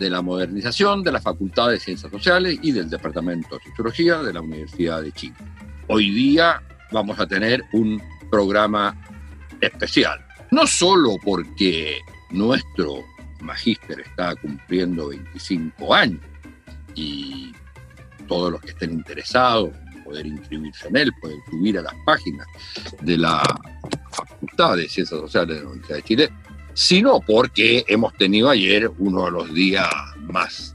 de la modernización de la Facultad de Ciencias Sociales y del Departamento de Sociología de la Universidad de Chile. Hoy día vamos a tener un programa especial, no solo porque nuestro magíster está cumpliendo 25 años y todos los que estén interesados en poder inscribirse en él pueden subir a las páginas de la Facultad de Ciencias Sociales de la Universidad de Chile sino porque hemos tenido ayer uno de los días más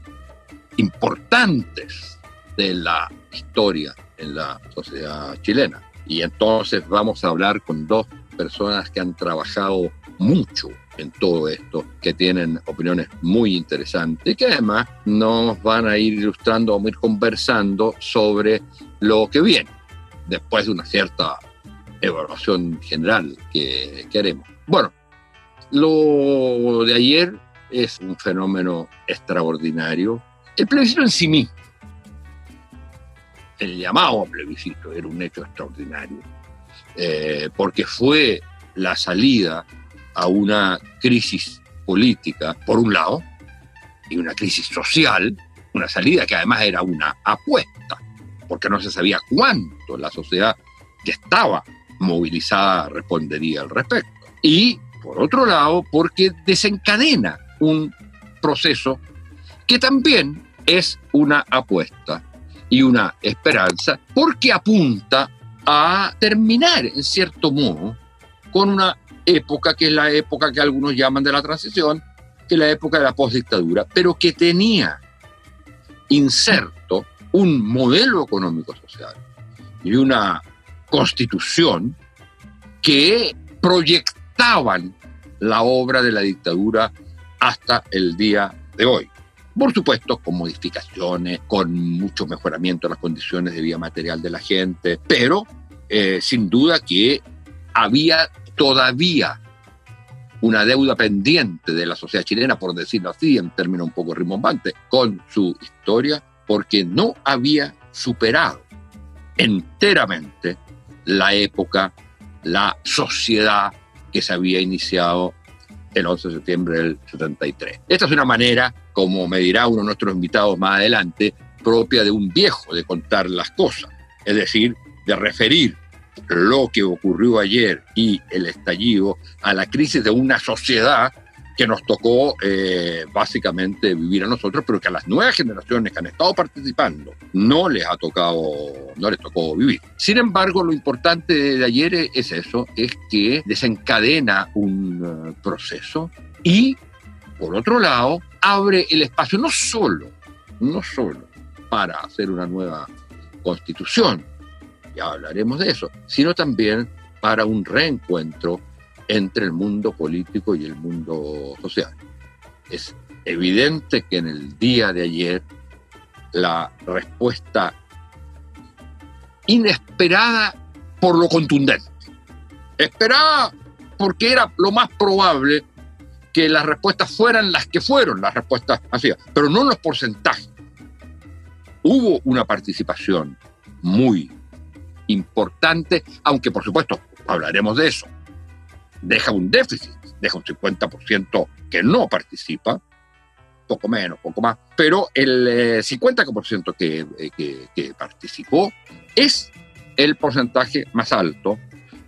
importantes de la historia en la sociedad chilena. Y entonces vamos a hablar con dos personas que han trabajado mucho en todo esto, que tienen opiniones muy interesantes y que además nos van a ir ilustrando, vamos a ir conversando sobre lo que viene, después de una cierta evaluación general que, que haremos. Bueno, lo de ayer es un fenómeno extraordinario. El plebiscito en sí mismo, el llamado plebiscito, era un hecho extraordinario, eh, porque fue la salida a una crisis política, por un lado, y una crisis social, una salida que además era una apuesta, porque no se sabía cuánto la sociedad que estaba movilizada respondería al respecto. Y por otro lado, porque desencadena un proceso que también es una apuesta y una esperanza, porque apunta a terminar, en cierto modo, con una época que es la época que algunos llaman de la transición, que es la época de la postdictadura, pero que tenía inserto un modelo económico social y una constitución que proyectaban la obra de la dictadura hasta el día de hoy. Por supuesto, con modificaciones, con mucho mejoramiento de las condiciones de vida material de la gente, pero eh, sin duda que había todavía una deuda pendiente de la sociedad chilena, por decirlo así, en términos un poco rimbombantes, con su historia, porque no había superado enteramente la época, la sociedad que se había iniciado el 11 de septiembre del 73. Esta es una manera, como me dirá uno de nuestros invitados más adelante, propia de un viejo de contar las cosas, es decir, de referir lo que ocurrió ayer y el estallido a la crisis de una sociedad que nos tocó eh, básicamente vivir a nosotros, pero que a las nuevas generaciones que han estado participando no les ha tocado, no les tocó vivir. Sin embargo, lo importante de ayer es eso, es que desencadena un eh, proceso y, por otro lado, abre el espacio no solo, no solo para hacer una nueva constitución, ya hablaremos de eso, sino también para un reencuentro entre el mundo político y el mundo social. Es evidente que en el día de ayer la respuesta inesperada por lo contundente, esperada porque era lo más probable que las respuestas fueran las que fueron las respuestas así, pero no los porcentajes. Hubo una participación muy importante, aunque por supuesto hablaremos de eso deja un déficit, deja un 50% que no participa, poco menos, poco más, pero el 50% eh, eh, que, que, participó es el porcentaje más alto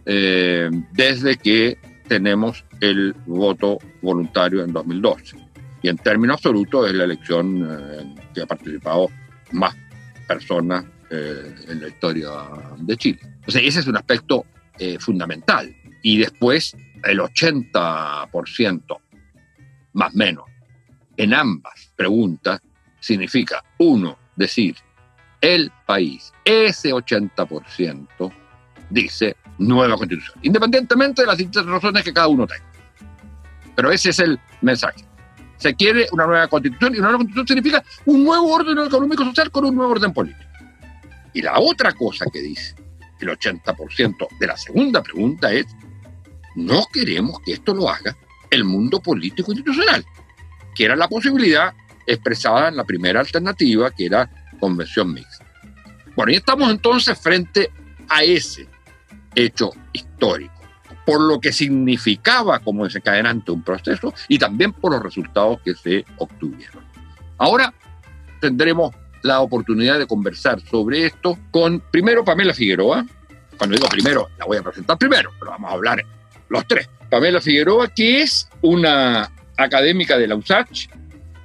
eh, desde que tenemos el voto voluntario en 2012. Y en términos absolutos es la elección que ha participado más personas en la historia de Chile. O sea, ese es un aspecto fundamental. Y después el 80% más menos en ambas preguntas significa, uno, decir, el país, ese 80% dice nueva constitución, independientemente de las distintas razones que cada uno tenga. Pero ese es el mensaje. Se quiere una nueva constitución y una nueva constitución significa un nuevo orden económico social con un nuevo orden político. Y la otra cosa que dice el 80% de la segunda pregunta es, no queremos que esto lo haga el mundo político institucional, que era la posibilidad expresada en la primera alternativa, que era convención mixta. Bueno, y estamos entonces frente a ese hecho histórico, por lo que significaba como desencadenante un proceso y también por los resultados que se obtuvieron. Ahora tendremos la oportunidad de conversar sobre esto con, primero, Pamela Figueroa. Cuando digo primero, la voy a presentar primero, pero vamos a hablar los tres. Pamela Figueroa, que es una académica de la USACH,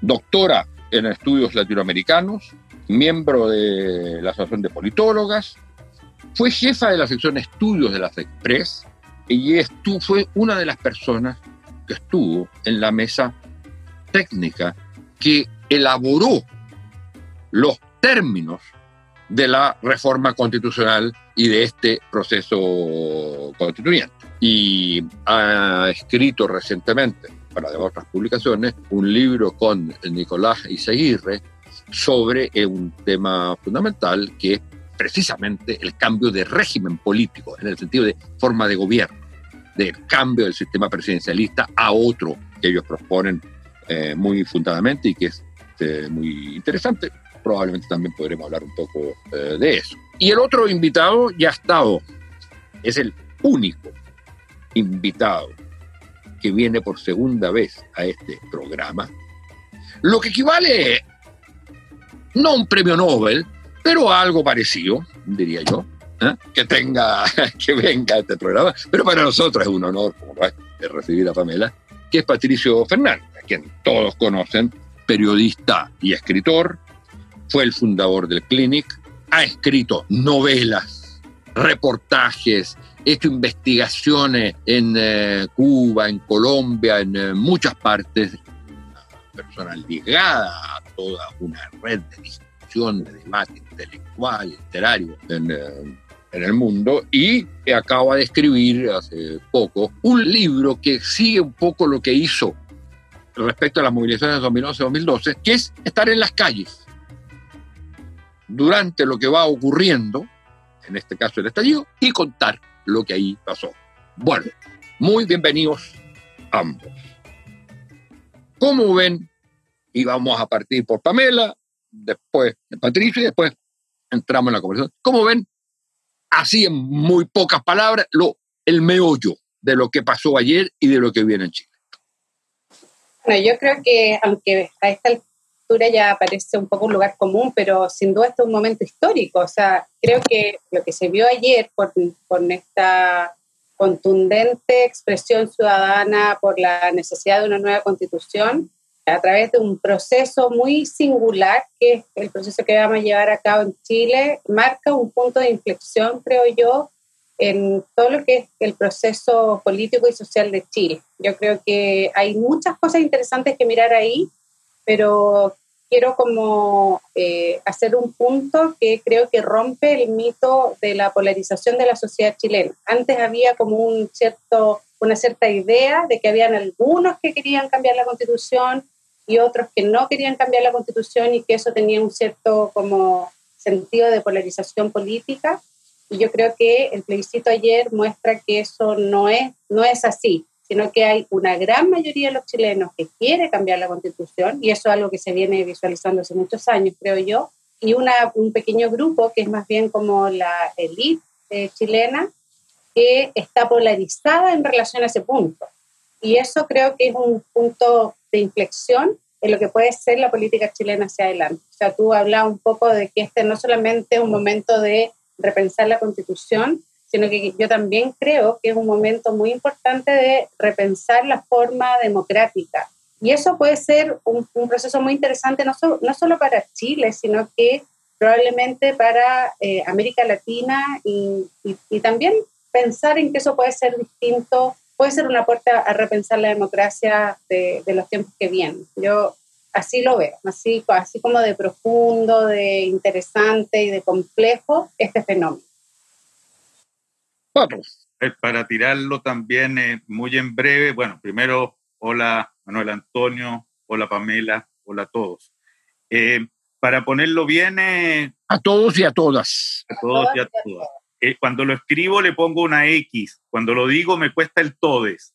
doctora en estudios latinoamericanos, miembro de la Asociación de Politólogas, fue jefa de la sección estudios de la Express y estuvo, fue una de las personas que estuvo en la mesa técnica que elaboró los términos de la reforma constitucional y de este proceso constituyente. Y ha escrito recientemente, para otras publicaciones, un libro con Nicolás Izaguirre sobre un tema fundamental que es precisamente el cambio de régimen político, en el sentido de forma de gobierno, del cambio del sistema presidencialista a otro que ellos proponen eh, muy fundadamente y que es eh, muy interesante probablemente también podremos hablar un poco eh, de eso. Y el otro invitado ya ha estado, es el único invitado que viene por segunda vez a este programa, lo que equivale no a un premio Nobel, pero a algo parecido, diría yo, ¿eh? que tenga, que venga a este programa, pero para nosotros es un honor, es, recibir a Pamela, que es Patricio Fernández, a quien todos conocen, periodista y escritor, fue el fundador del Clinic, ha escrito novelas, reportajes, hecho investigaciones en eh, Cuba, en Colombia, en eh, muchas partes, una persona ligada a toda una red de discusión, de debate intelectual, literario en, eh, el mundo. Y acaba de escribir hace poco un libro que sigue un poco lo que hizo respecto a las movilizaciones de 2011-2012, que es estar en las calles durante lo que va ocurriendo, en este caso el estallido, y contar lo que ahí pasó. Bueno, muy bienvenidos ambos. ¿Cómo ven? Y vamos a partir por Pamela, después Patricio y después entramos en la conversación. ¿Cómo ven? Así en muy pocas palabras, lo, el meollo de lo que pasó ayer y de lo que viene en Chile. Bueno, yo creo que aunque a esta ya parece un poco un lugar común, pero sin duda este es un momento histórico. O sea, creo que lo que se vio ayer por, por esta contundente expresión ciudadana por la necesidad de una nueva constitución, a través de un proceso muy singular, que es el proceso que vamos a llevar a cabo en Chile, marca un punto de inflexión, creo yo, en todo lo que es el proceso político y social de Chile. Yo creo que hay muchas cosas interesantes que mirar ahí, pero quiero como eh, hacer un punto que creo que rompe el mito de la polarización de la sociedad chilena. Antes había como un cierto, una cierta idea de que habían algunos que querían cambiar la constitución y otros que no querían cambiar la constitución y que eso tenía un cierto como sentido de polarización política. Y yo creo que el plebiscito ayer muestra que eso no es, no es así sino que hay una gran mayoría de los chilenos que quiere cambiar la constitución, y eso es algo que se viene visualizando hace muchos años, creo yo, y una, un pequeño grupo que es más bien como la élite eh, chilena, que está polarizada en relación a ese punto. Y eso creo que es un punto de inflexión en lo que puede ser la política chilena hacia adelante. O sea, tú hablas un poco de que este no solamente es un momento de repensar la constitución, sino que yo también creo que es un momento muy importante de repensar la forma democrática. Y eso puede ser un, proceso muy interesante, no, no solo para Chile, sino que probablemente para eh, América Latina y, y, también pensar en que eso puede ser distinto, puede ser una puerta a repensar la democracia de, de los tiempos que vienen. Yo así lo veo, así, así como de profundo, de interesante y de complejo este fenómeno. Eh, para tirarlo también eh, muy en breve, bueno, primero, hola Manuel Antonio, hola Pamela, hola a todos. Eh, para ponerlo bien... Eh, a todos y a todas. A todos y a todas. Eh, cuando lo escribo le pongo una X, cuando lo digo me cuesta el todes.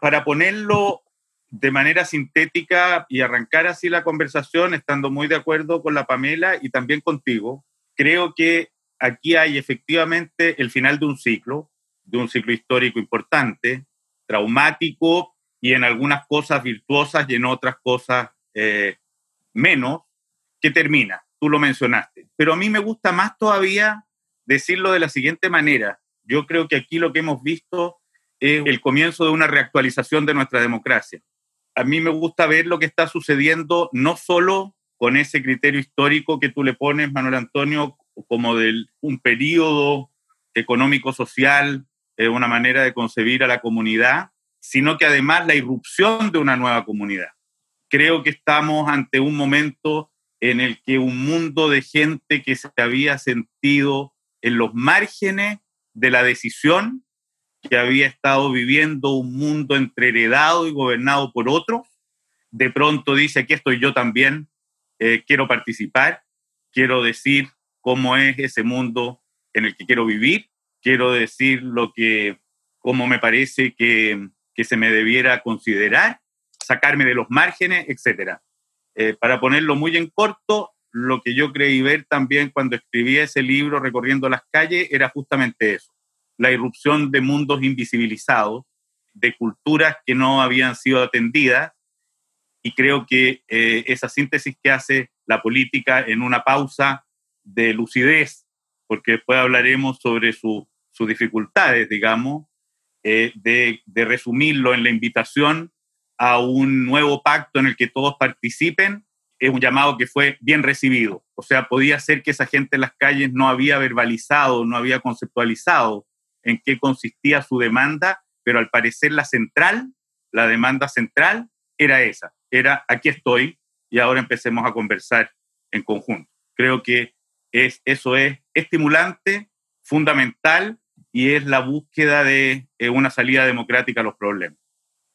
para ponerlo de manera sintética y arrancar así la conversación, estando muy de acuerdo con la Pamela y también contigo, creo que aquí hay efectivamente el final de un ciclo, de un ciclo histórico importante, traumático y en algunas cosas virtuosas y en otras cosas eh, menos, que termina. Tú lo mencionaste. Pero a mí me gusta más todavía decirlo de la siguiente manera. Yo creo que aquí lo que hemos visto es el comienzo de una reactualización de nuestra democracia. A mí me gusta ver lo que está sucediendo no solo con ese criterio histórico que tú le pones, Manuel Antonio, como de un periodo económico-social, eh, una manera de concebir a la comunidad, sino que además la irrupción de una nueva comunidad. Creo que estamos ante un momento en el que un mundo de gente que se había sentido en los márgenes de la decisión, que había estado viviendo un mundo entreheredado y gobernado por otros, de pronto dice, aquí estoy yo también, eh, quiero participar, quiero decir cómo es ese mundo en el que quiero vivir, quiero decir lo que, cómo me parece que, que se me debiera considerar, sacarme de los márgenes, etc. Eh, para ponerlo muy en corto, lo que yo creí ver también cuando escribí ese libro recorriendo las calles era justamente eso, la irrupción de mundos invisibilizados, de culturas que no habían sido atendidas y creo que eh, esa síntesis que hace la política en una pausa de lucidez, porque después hablaremos sobre sus dificultades, digamos, eh, de, de, resumirlo en la invitación a un nuevo pacto en el que todos participen, es un llamado que fue bien recibido. O sea, podía ser que esa gente en las calles no había verbalizado, no había conceptualizado en qué consistía su demanda, pero al parecer la central, la demanda central, era esa, era aquí estoy y ahora empecemos a conversar en conjunto. Creo que es, eso es estimulante, fundamental y es la búsqueda de eh, una salida democrática a los problemas.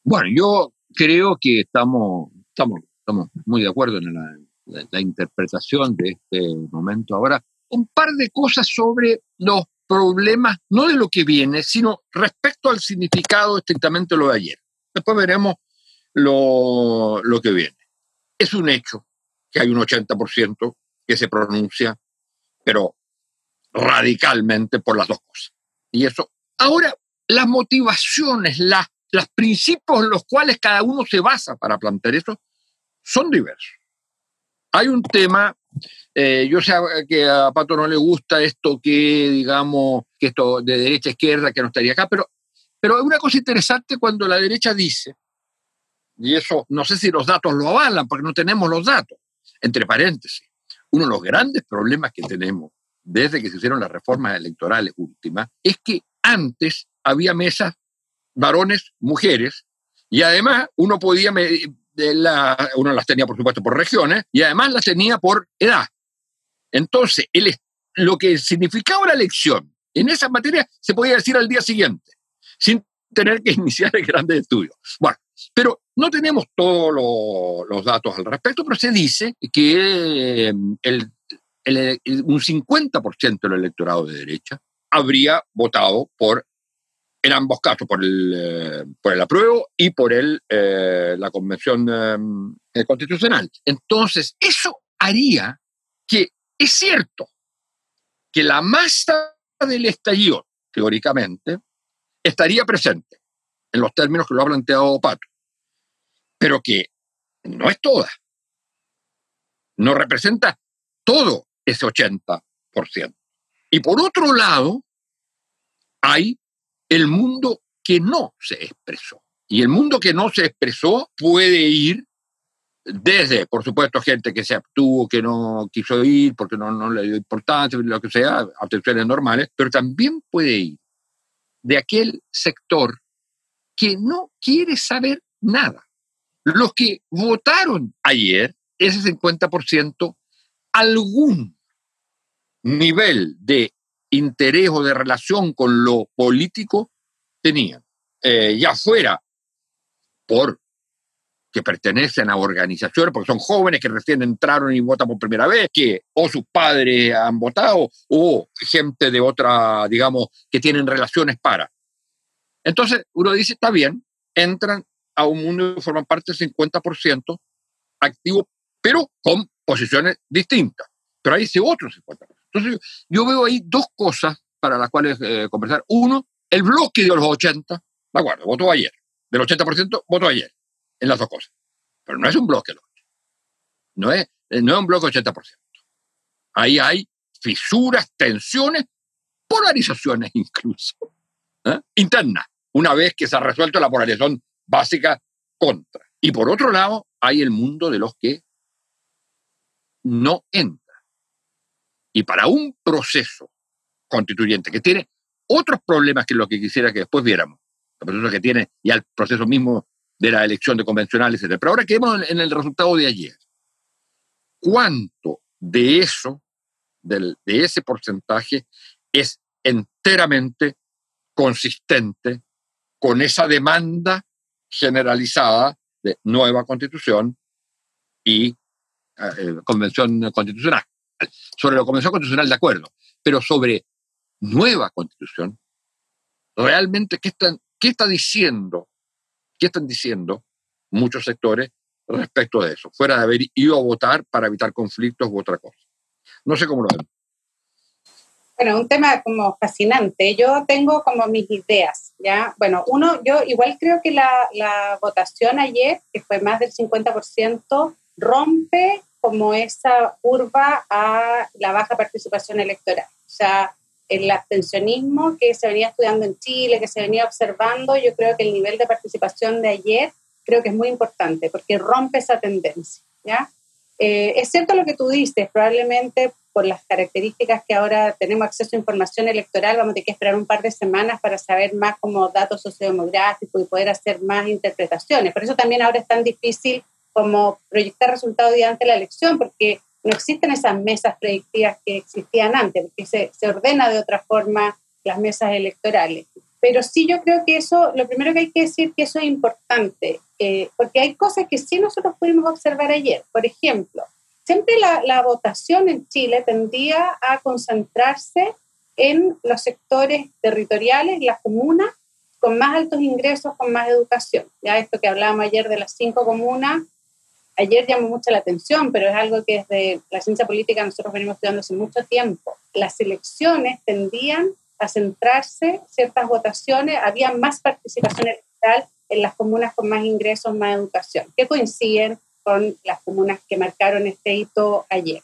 Bueno, yo creo que estamos, estamos, estamos muy de acuerdo en la, la interpretación de este momento. Ahora, un par de cosas sobre los problemas, no de lo que viene, sino respecto al significado estrictamente lo de ayer. Después veremos lo, lo que viene. Es un hecho que hay un 80% que se pronuncia, pero radicalmente por las dos cosas. Y eso. Ahora, las motivaciones, las, los principios en los cuales cada uno se basa para plantear eso, son diversos. Hay un tema, eh, yo sé que a Pato no le gusta esto que, digamos, que esto de derecha a izquierda, que no estaría acá, pero, pero hay una cosa interesante cuando la derecha dice y eso no sé si los datos lo avalan, porque no tenemos los datos. Entre paréntesis, uno de los grandes problemas que tenemos desde que se hicieron las reformas electorales últimas es que antes había mesas varones, mujeres, y además uno podía la, uno las tenía por supuesto por regiones y además las tenía por edad. Entonces, el, lo que significaba la elección en esa materia se podía decir al día siguiente, sin tener que iniciar el grande estudio. Bueno, pero no tenemos todos los datos al respecto, pero se dice que em, el, un 50% del electorado de derecha habría votado por, en ambos casos, por el, eh, por el apruebo y por el, eh, la convención em, eh, constitucional. Entonces, eso haría que, es cierto, que la masa del estallido, teóricamente, estaría presente en los términos que lo ha planteado Pato, pero que no es toda. No representa todo ese 80%. Y por otro lado, hay el mundo que no se expresó. Y el mundo que no se expresó puede ir desde, por supuesto, gente que se abstuvo, que no quiso ir porque no, no le dio importancia, lo que sea, atenciones normales, pero también puede ir de aquel sector que no quiere saber nada. Los que votaron ayer, ese 50%, algún nivel de interés o de relación con lo político tenían, eh, ya fuera por que pertenecen a organizaciones, porque son jóvenes que recién entraron y votan por primera vez, que o sus padres han votado, o gente de otra, digamos, que tienen relaciones para. Entonces, uno dice, está bien, entran a un mundo y forman parte del 50% activo, pero con posiciones distintas. Pero hay ese otro 50%. Entonces, yo veo ahí dos cosas para las cuales eh, conversar. Uno, el bloque de los 80, de acuerdo, votó ayer. Del 80% votó ayer, en las dos cosas. Pero no es un bloque, no es, no es un bloque 80%. Ahí hay fisuras, tensiones, polarizaciones incluso, ¿eh? internas, una vez que se ha resuelto la polarización básica contra. Y por otro lado, hay el mundo de los que no entran. Y para un proceso constituyente que tiene otros problemas que lo que quisiera que después viéramos, el proceso que tiene y al proceso mismo de la elección de convencionales, etc. Pero ahora quedemos en el resultado de ayer. ¿Cuánto de eso, de ese porcentaje, es enteramente consistente con esa demanda generalizada de nueva constitución y eh, convención constitucional? Sobre la convención constitucional, de acuerdo, pero sobre nueva constitución, realmente, ¿qué, están, qué está diciendo? ¿Qué están diciendo muchos sectores respecto de eso? Fuera de haber ido a votar para evitar conflictos u otra cosa. No sé cómo lo ven. Bueno, un tema como fascinante. Yo tengo como mis ideas, ¿ya? Bueno, uno, yo igual creo que la, votación ayer, que fue más del 50%, rompe como esa curva a la baja participación electoral. O sea, el abstencionismo que se venía estudiando en Chile, que se venía observando, yo creo que el nivel de participación de ayer creo que es muy importante porque rompe esa tendencia. ¿ya? Eh, es cierto lo que tú dices, probablemente por las características que ahora tenemos acceso a información electoral, vamos a tener que esperar un par de semanas para saber más como datos sociodemográficos y poder hacer más interpretaciones. Por eso también ahora es tan difícil como proyectar resultados durante la elección, porque no existen esas mesas predictivas que existían antes, porque se, se ordena de otra forma las mesas electorales. Pero sí yo creo que eso, lo primero que hay que decir que eso es importante, eh, porque hay cosas que sí nosotros pudimos observar ayer. Por ejemplo, siempre la, la, votación en Chile tendía a concentrarse en los sectores territoriales, las comunas, con más altos ingresos, con más educación. Ya esto que hablábamos ayer de las cinco comunas, ayer llamó mucho la atención, pero es algo que desde la ciencia política nosotros venimos estudiando hace mucho tiempo. Las elecciones tendían a centrarse, ciertas votaciones, había más participación electoral en las comunas con más ingresos, más educación, que coinciden con las comunas que marcaron este hito ayer.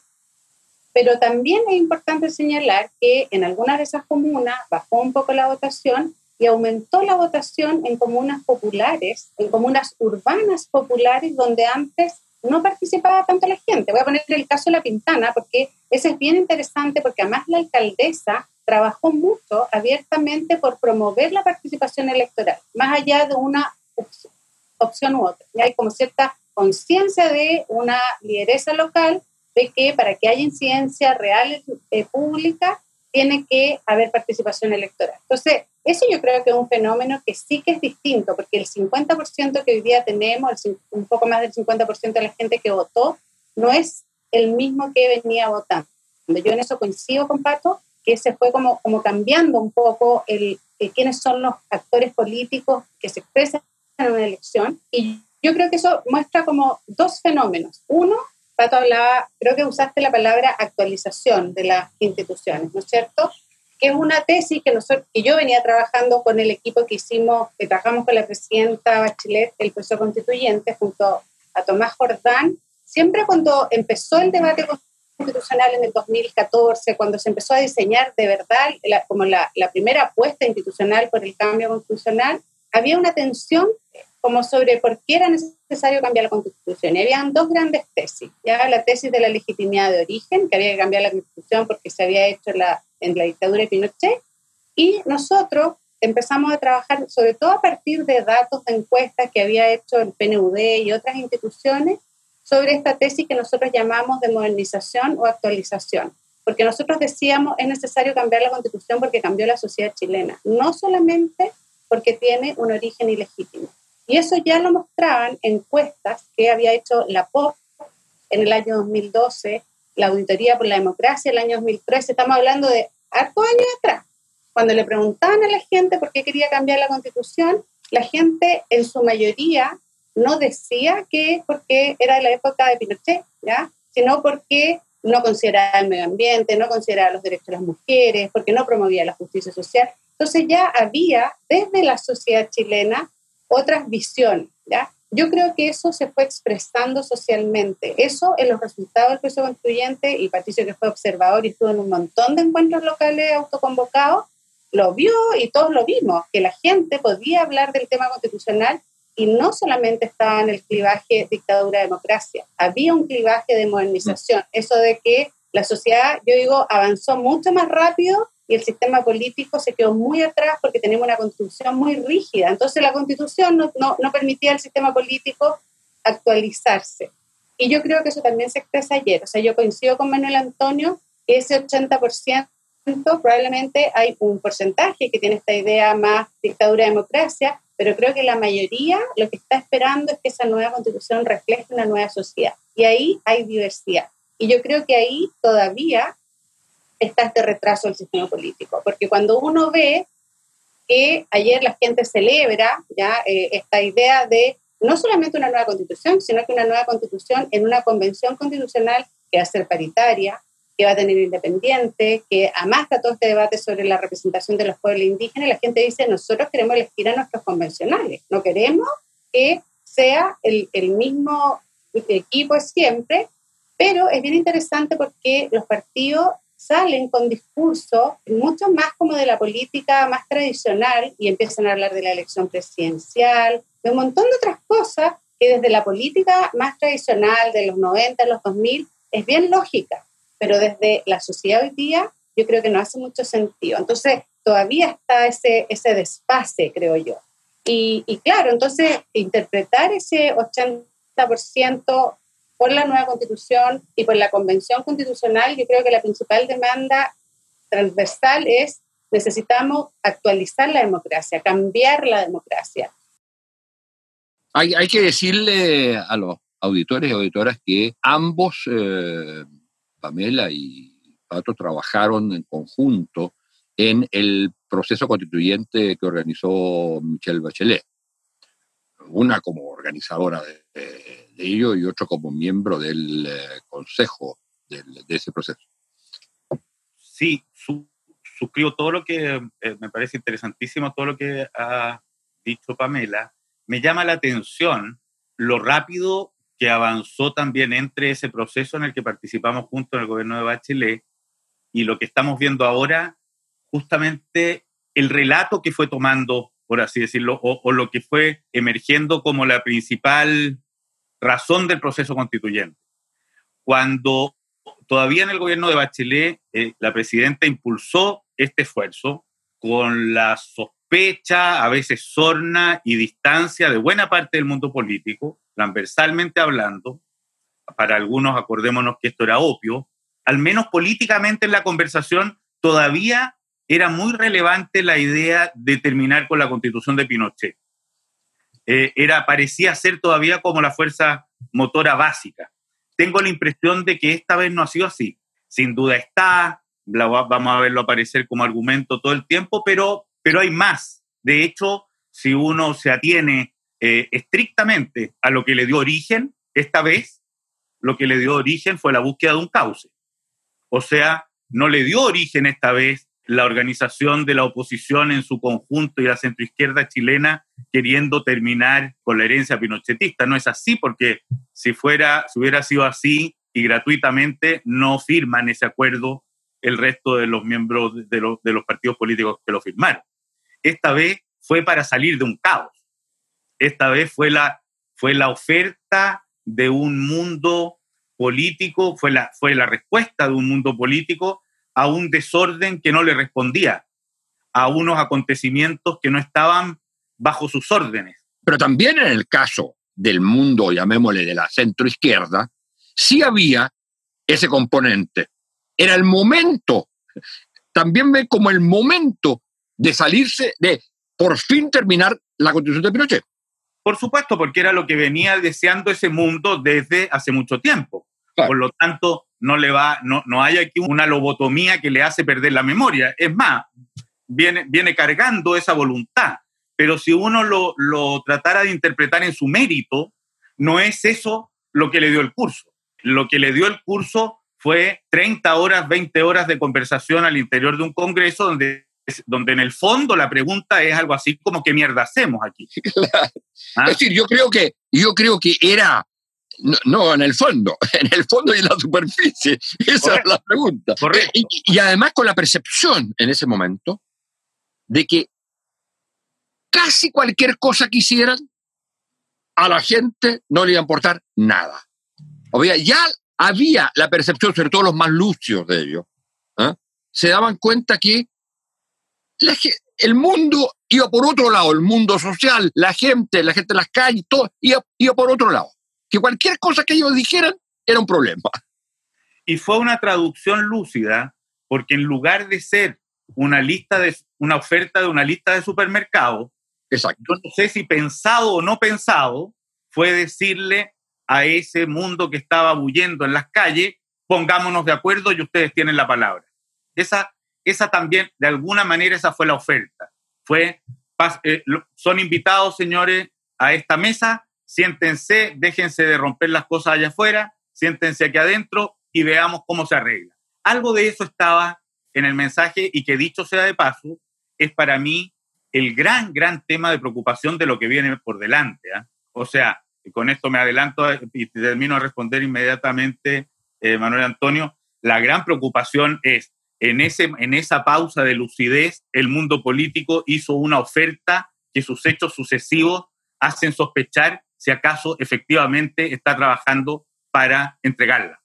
Pero también es importante señalar que en algunas de esas comunas bajó un poco la votación y aumentó la votación en comunas populares, en comunas urbanas populares, donde antes no participaba tanto la gente. Voy a poner el caso de La Pintana, porque ese es bien interesante, porque además la alcaldesa trabajó mucho abiertamente por promover la participación electoral, más allá de una opción u otra. Y hay como cierta conciencia de una lideresa local de que para que haya incidencia real eh, pública tiene que haber participación electoral. Entonces, eso yo creo que es un fenómeno que sí que es distinto, porque el 50% que hoy día tenemos, un poco más del 50% de la gente que votó, no es el mismo que venía votando. Yo en eso coincido con Pato, que se fue como, como cambiando un poco el, quiénes son los actores políticos que se expresan en una elección. Y yo creo que eso muestra como dos fenómenos. Uno, Pato hablaba, creo que usaste la palabra actualización de las instituciones, ¿no es cierto? que es una tesis que, nosotros, que yo venía trabajando con el equipo que hicimos, que trabajamos con la presidenta Bachelet, el proceso constituyente, junto a Tomás Jordán. Siempre cuando empezó el debate constitucional en el 2014, cuando se empezó a diseñar de verdad como la, la primera apuesta institucional por el cambio constitucional, había una tensión como sobre por qué era necesario cambiar la constitución. Y habían dos grandes tesis. Ya la tesis de la legitimidad de origen, que había que cambiar la constitución porque se había hecho la en la dictadura de Pinochet, y nosotros empezamos a trabajar sobre todo a partir de datos de encuestas que había hecho el PNUD y otras instituciones sobre esta tesis que nosotros llamamos de modernización o actualización. Porque nosotros decíamos es necesario cambiar la constitución porque cambió la sociedad chilena, no solamente porque tiene un origen ilegítimo. Y eso ya lo mostraban encuestas que había hecho la POP en el año 2012, la Auditoría por la Democracia en el año 2013, estamos hablando de hartos años atrás. Cuando le preguntaban a la gente por qué quería cambiar la constitución, la gente en su mayoría no decía que porque era la época de Pinochet, ¿ya? sino porque no consideraba el medio ambiente, no consideraba los derechos de las mujeres, porque no promovía la justicia social. Entonces ya había desde la sociedad chilena otras visiones. ¿ya? Yo creo que eso se fue expresando socialmente. Eso en los resultados del proceso constituyente, y Patricio que fue observador y estuvo en un montón de encuentros locales autoconvocados, lo vio y todos lo vimos, que la gente podía hablar del tema constitucional y no solamente estaba en el clivaje dictadura-democracia, había un clivaje de modernización, eso de que la sociedad, yo digo, avanzó mucho más rápido y el sistema político se quedó muy atrás porque tenemos una constitución muy rígida. Entonces la constitución no, no, no permitía al sistema político actualizarse. Y yo creo que eso también se expresa ayer. O sea, yo coincido con Manuel Antonio que ese 80% probablemente hay un porcentaje que tiene esta idea más dictadura-democracia, pero creo que la mayoría lo que está esperando es que esa nueva constitución refleje una nueva sociedad. Y ahí hay diversidad. Y yo creo que ahí todavía está este retraso del sistema político, porque cuando uno ve que ayer la gente celebra ya eh, esta idea de no solamente una nueva constitución, sino que una nueva constitución en una convención constitucional que va a ser paritaria, que va a tener independiente, que amasca todo este debate sobre la representación de los pueblos indígenas, la gente dice, nosotros queremos elegir a nuestros convencionales, no queremos que sea el, el mismo equipo siempre, pero es bien interesante porque los partidos salen con discursos mucho más como de la política más tradicional y empiezan a hablar de la elección presidencial, de un montón de otras cosas que desde la política más tradicional de los 90, los 2000, es bien lógica, pero desde la sociedad hoy día yo creo que no hace mucho sentido. Entonces, todavía está ese, ese desfase, creo yo. Y, y claro, entonces, interpretar ese 80% por la nueva constitución y por la convención constitucional, yo creo que la principal demanda transversal es necesitamos actualizar la democracia, cambiar la democracia. Hay, que decirle a los auditores y auditoras que ambos, eh, Pamela y Pato, trabajaron en conjunto en el proceso constituyente que organizó Michelle Bachelet. Una como organizadora de, ello y otro como miembro del eh, consejo de ese proceso. Sí, suscribo todo lo que eh, me parece interesantísimo, todo lo que ha dicho Pamela. Me llama la atención lo rápido que avanzó también entre ese proceso en el que participamos junto en el gobierno de Bachelet y lo que estamos viendo ahora, justamente el relato que fue tomando, por así decirlo, o lo que fue emergiendo como la principal razón del proceso constituyente. Cuando todavía en el gobierno de Bachelet eh, la presidenta impulsó este esfuerzo con la sospecha, a veces sorna y distancia de buena parte del mundo político, transversalmente hablando, para algunos acordémonos que esto era obvio, al menos políticamente en la conversación todavía era muy relevante la idea de terminar con la constitución de Pinochet. Eh, era, parecía ser todavía como la fuerza motora básica. Tengo la impresión de que esta vez no ha sido así. Sin duda está, vamos a verlo aparecer como argumento todo el tiempo, pero, pero hay más. De hecho, si uno se atiene eh, estrictamente a lo que le dio origen, esta vez lo que le dio origen fue la búsqueda de un cauce. O sea, no le dio origen esta vez la organización de la oposición en su conjunto y la centroizquierda chilena queriendo terminar con la herencia pinochetista. No es así porque si fuera, si hubiera sido así y gratuitamente no firman ese acuerdo el resto de los miembros de, de los partidos políticos que lo firmaron. Esta vez fue para salir de un caos. Esta vez fue la, fue la oferta de un mundo político, fue la, fue la respuesta de un mundo político a un desorden que no le respondía, a unos acontecimientos que no estaban bajo sus órdenes. Pero también en el caso del mundo, llamémosle de la centroizquierda, sí había ese componente. Era el momento, también ve como el momento de salirse, de por fin terminar la constitución de Pinochet. Por supuesto, porque era lo que venía deseando ese mundo desde hace mucho tiempo. Por lo tanto, no le va, no, no hay aquí una lobotomía que le hace perder la memoria. Es más, viene, viene cargando esa voluntad. Pero si uno lo, lo tratara de interpretar en su mérito, no es eso lo que le dio el curso. Lo que le dio el curso fue 30 horas, 20 horas de conversación al interior de un congreso donde, donde en el fondo la pregunta es algo así como ¿qué mierda hacemos aquí? ¿Ah? Es decir, yo creo que, yo creo que era, no, en el fondo, en el fondo y en la superficie, esa es la pregunta. Y, y además con la percepción en ese momento de que casi cualquier cosa que hicieran, a la gente no le iba a importar nada. O sea, ya había la percepción, sobre todo los más lucios de ellos, ¿eh? se daban cuenta que el mundo iba por otro lado, el mundo social, la gente, la gente en las calles, todo iba, iba por otro lado. Que cualquier cosa que ellos dijeran era un problema. Y fue una traducción lúcida, porque en lugar de ser una lista de una oferta de una lista de supermercados, Exacto. yo no sé si pensado o no pensado, fue decirle a ese mundo que estaba huyendo en las calles, pongámonos de acuerdo y ustedes tienen la palabra. Esa, esa también, de alguna manera, esa fue la oferta. Fue, eh, son invitados, señores, a esta mesa, siéntense, déjense de romper las cosas allá afuera, siéntense aquí adentro y veamos cómo se arregla. Algo de eso estaba en el mensaje y que dicho sea de paso, es para mí el gran, gran tema de preocupación de lo que viene por delante. ¿ah? O sea, con esto me adelanto y termino a responder inmediatamente, eh, Manuel Antonio, la gran preocupación es, en, ese, en esa pausa de lucidez, el mundo político hizo una oferta que sus hechos sucesivos hacen sospechar si acaso efectivamente está trabajando para entregarla.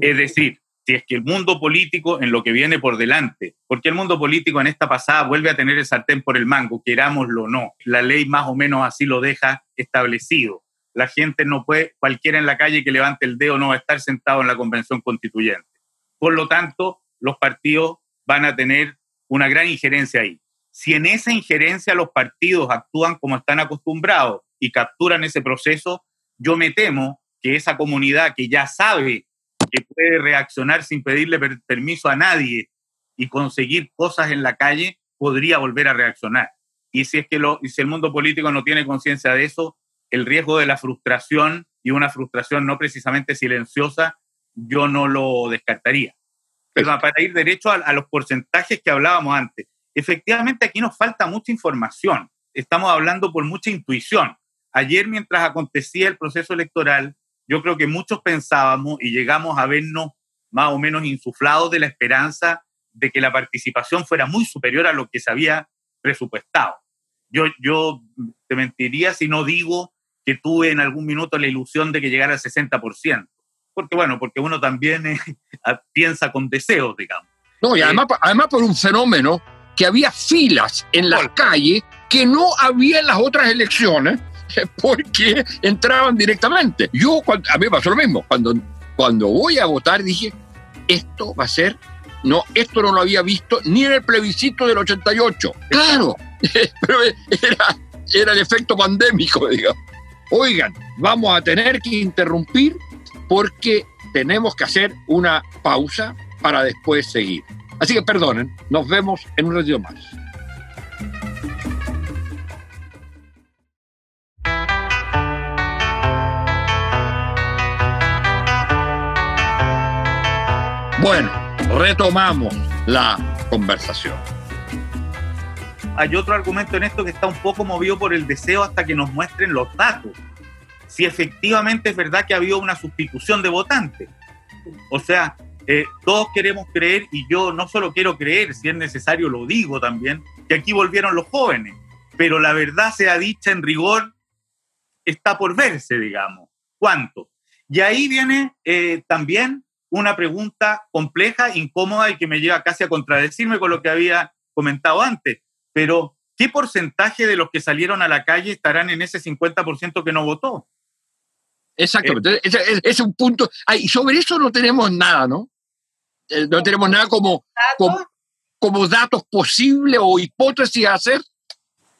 Es decir, si es que el mundo político en lo que viene por delante, porque el mundo político en esta pasada vuelve a tener el sartén por el mango, querámoslo o no, la ley más o menos así lo deja establecido la gente no puede, cualquiera en la calle que levante el dedo no va a estar sentado en la convención constituyente. Por lo tanto, los partidos van a tener una gran injerencia ahí. Si en esa injerencia los partidos actúan como están acostumbrados y capturan ese proceso, yo me temo que esa comunidad que ya sabe que puede reaccionar sin pedirle permiso a nadie y conseguir cosas en la calle, podría volver a reaccionar. Y si es que lo, y si el mundo político no tiene conciencia de eso, el riesgo de la frustración y una frustración no precisamente silenciosa, yo no lo descartaría. Pero para ir derecho a, los porcentajes que hablábamos antes, efectivamente aquí nos falta mucha información. Estamos hablando por mucha intuición. Ayer, mientras acontecía el proceso electoral, yo creo que muchos pensábamos y llegamos a vernos más o menos insuflados de la esperanza de que la participación fuera muy superior a lo que se había presupuestado. Yo, yo te mentiría si no digo que tuve en algún minuto la ilusión de que llegara al 60%. Porque bueno, porque uno también eh, piensa con deseos, digamos. No, y eh, además, además por un fenómeno que había filas en las calles que no había en las otras elecciones porque entraban directamente. Yo, a mí me pasó lo mismo, cuando, cuando voy a votar dije, esto va a ser, no, esto no lo había visto ni en el plebiscito del 88. Claro, pero era, era el efecto pandémico, digamos oigan, vamos a tener que interrumpir porque tenemos que hacer una pausa para después seguir. Así que perdonen, nos vemos en un ratito más. Bueno, retomamos la conversación. Hay otro argumento en esto que está un poco movido por el deseo hasta que nos muestren los datos. Si efectivamente es verdad que ha habido una sustitución de votantes. O sea, eh, todos queremos creer, y yo no solo quiero creer, si es necesario lo digo también, que aquí volvieron los jóvenes. Pero la verdad sea dicha en rigor, está por verse, digamos. ¿Cuánto? Y ahí viene eh, también una pregunta compleja, incómoda y que me lleva casi a contradecirme con lo que había comentado antes pero ¿qué porcentaje de los que salieron a la calle estarán en ese 50% que no votó? Exacto, eh, es, un punto. y sobre eso no tenemos nada, ¿no? Eh, no tenemos nada como, como, datos posibles o hipótesis a hacer.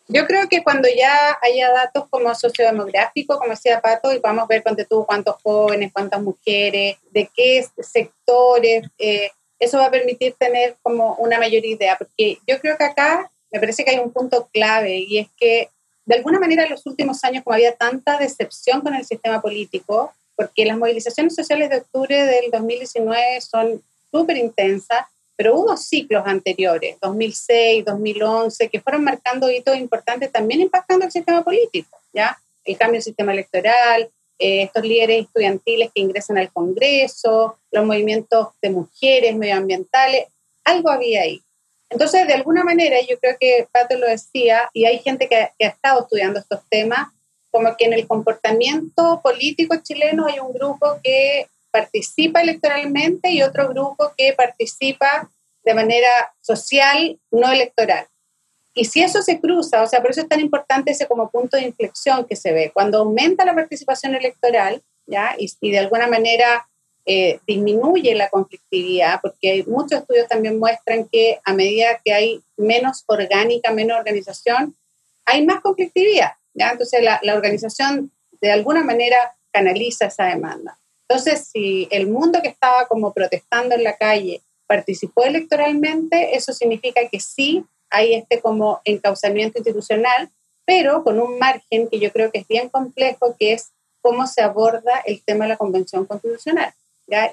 Yo creo que cuando ya haya datos como sociodemográfico, como decía Pato, y vamos a ver cuánto tú, cuántos jóvenes, cuántas mujeres, de qué sectores, eh, eso va a permitir tener como una mayor idea, porque yo creo que acá me parece que hay un punto clave y es que de alguna manera en los últimos años, como había tanta decepción con el sistema político, porque las movilizaciones sociales de octubre del 2019 son súper intensas, pero hubo ciclos anteriores, 2006, 2011, que fueron marcando hitos importantes también impactando el sistema político, ¿ya? El cambio del sistema electoral, eh, estos líderes estudiantiles que ingresan al Congreso, los movimientos de mujeres medioambientales, algo había ahí. Entonces, de alguna manera, yo creo que Pato lo decía, y hay gente que, que ha estado estudiando estos temas, como que en el comportamiento político chileno hay un grupo que participa electoralmente y otro grupo que participa de manera social, no electoral. Y si eso se cruza, o sea, por eso es tan importante ese como punto de inflexión que se ve. Cuando aumenta la participación electoral, ¿ya? Y, de alguna manera eh, disminuye la conflictividad, porque muchos estudios también muestran que a medida que hay menos orgánica, menos organización, hay más conflictividad, ¿ya? Entonces la, la organización de alguna manera canaliza esa demanda. Entonces, si el mundo que estaba como protestando en la calle participó electoralmente, eso significa que sí hay este como encauzamiento institucional, pero con un margen que yo creo que es bien complejo, que es cómo se aborda el tema de la Convención Constitucional.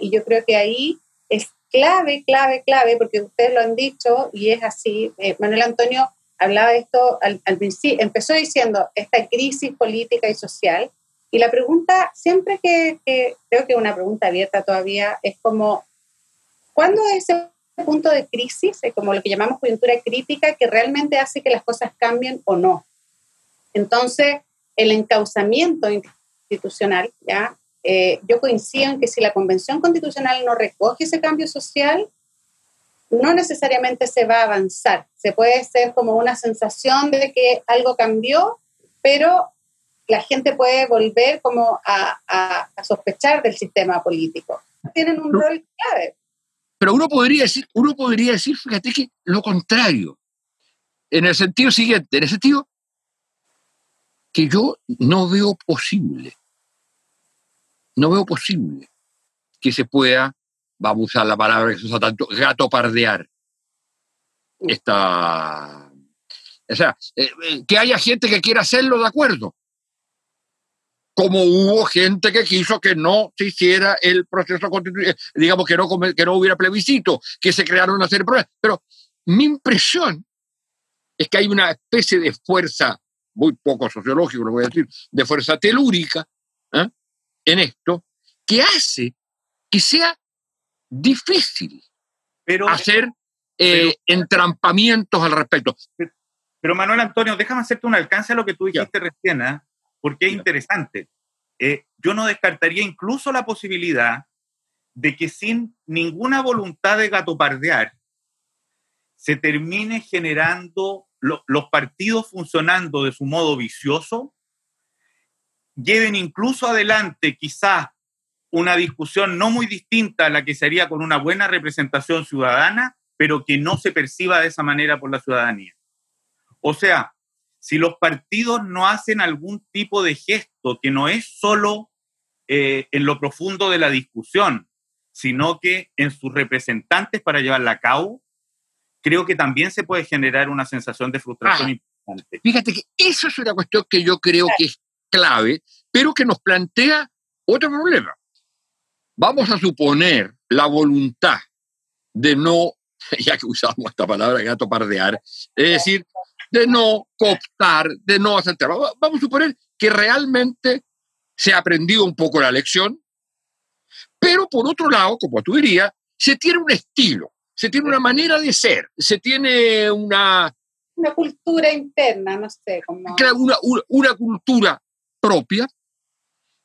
Y yo creo que ahí es clave, clave, clave, porque ustedes lo han dicho y es así. Eh, Manuel Antonio hablaba de esto al, al principio, empezó diciendo esta crisis política y social, y la pregunta, siempre que, creo que una pregunta abierta todavía, es como, ¿cuándo es ese punto de crisis, como lo que llamamos coyuntura crítica, que realmente hace que las cosas cambien o no? Entonces, el encauzamiento institucional, ¿ya? Eh, yo coincido en que si la Convención Constitucional no recoge ese cambio social, no necesariamente se va a avanzar. Se puede ser como una sensación de que algo cambió, pero la gente puede volver como a, sospechar del sistema político. Tienen un rol clave. Pero uno podría decir, uno podría decir, fíjate que lo contrario, en el sentido siguiente, en el sentido que yo no veo posible, no veo posible que se pueda, vamos a usar la palabra que se usa tanto, gato pardear esta, o sea, eh, eh, que haya gente que quiera hacerlo de acuerdo, como hubo gente que quiso que no se hiciera el proceso constitucional, digamos que no, que no hubiera plebiscito, que se crearon una serie de problemas. Pero mi impresión es que hay una especie de fuerza, muy poco sociológico, lo voy a decir, de fuerza telúrica ¿eh? en esto, que hace que sea difícil hacer eh, entrampamientos al respecto. Pero, Manuel Antonio, déjame hacerte un alcance a lo que tú dijiste recién. ¿eh? Porque es interesante. Eh, yo no descartaría incluso la posibilidad de que sin ninguna voluntad de gatopardear se termine generando los partidos funcionando de su modo vicioso, lleven incluso adelante quizás una discusión no muy distinta a la que se haría con una buena representación ciudadana, pero que no se perciba de esa manera por la ciudadanía. O sea, si los partidos no hacen algún tipo de gesto que no es solo eh, en lo profundo de la discusión, sino que en sus representantes para llevarla a cabo, creo que también se puede generar una sensación de frustración ah, importante. Fíjate que eso es una cuestión que yo creo que es clave, pero que nos plantea otro problema. Vamos a suponer la voluntad de no, ya que usamos esta palabra gato pardear, es decir, de no cooptar, de no hacer Vamos a suponer que realmente se ha aprendido un poco la lección, pero por otro lado, como tú dirías, se tiene un estilo, se tiene una manera de ser, se tiene una... Una cultura interna, no sé. cómo Una, una, cultura propia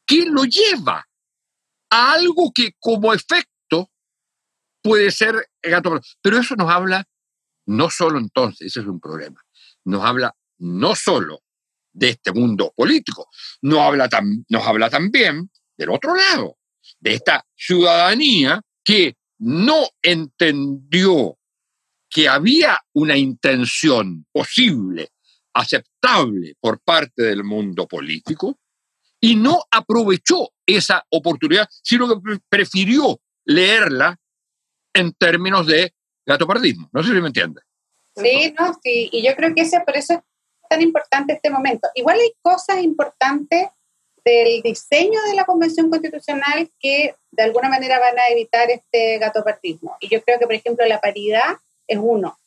que lo lleva a algo que como efecto puede ser gato. Pero eso nos habla no solo entonces, ese es un problema, nos habla no solo de este mundo político, nos habla, nos habla también del otro lado, de esta ciudadanía que no entendió que había una intención posible aceptable por parte del mundo político y no aprovechó esa oportunidad, sino que prefirió leerla en términos de gatopardismo. No sé si me entiende. Sí, no, sí, y yo creo que ese, por eso es tan importante este momento. Igual hay cosas importantes del diseño de la Convención Constitucional que de alguna manera van a evitar este gatopartismo. Y yo creo que, por ejemplo, la paridad es uno.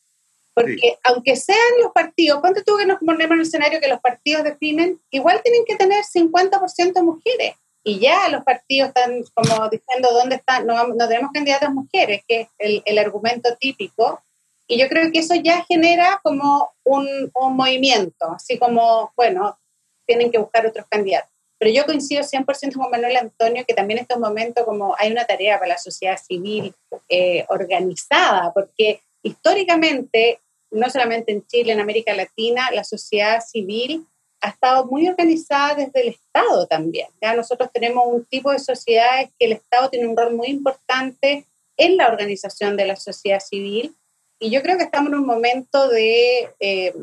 Porque aunque sean los partidos, ponte tú que nos ponemos en el escenario que los partidos definen, igual tienen que tener 50% mujeres. Y ya los partidos están como diciendo dónde están, no, no tenemos candidatas mujeres, que es el, el, argumento típico. Y yo creo que eso ya genera como un, un movimiento, así como, bueno, tienen que buscar otros candidatos. Pero yo coincido 100% con Manuel Antonio que también en estos momentos como hay una tarea para la sociedad civil eh, organizada, porque históricamente, no solamente en Chile, en América Latina, la sociedad civil ha estado muy organizada desde el Estado también. ¿ya? Nosotros tenemos un tipo de sociedades que el Estado tiene un rol muy importante en la organización de la sociedad civil y yo creo que estamos en un momento de eh,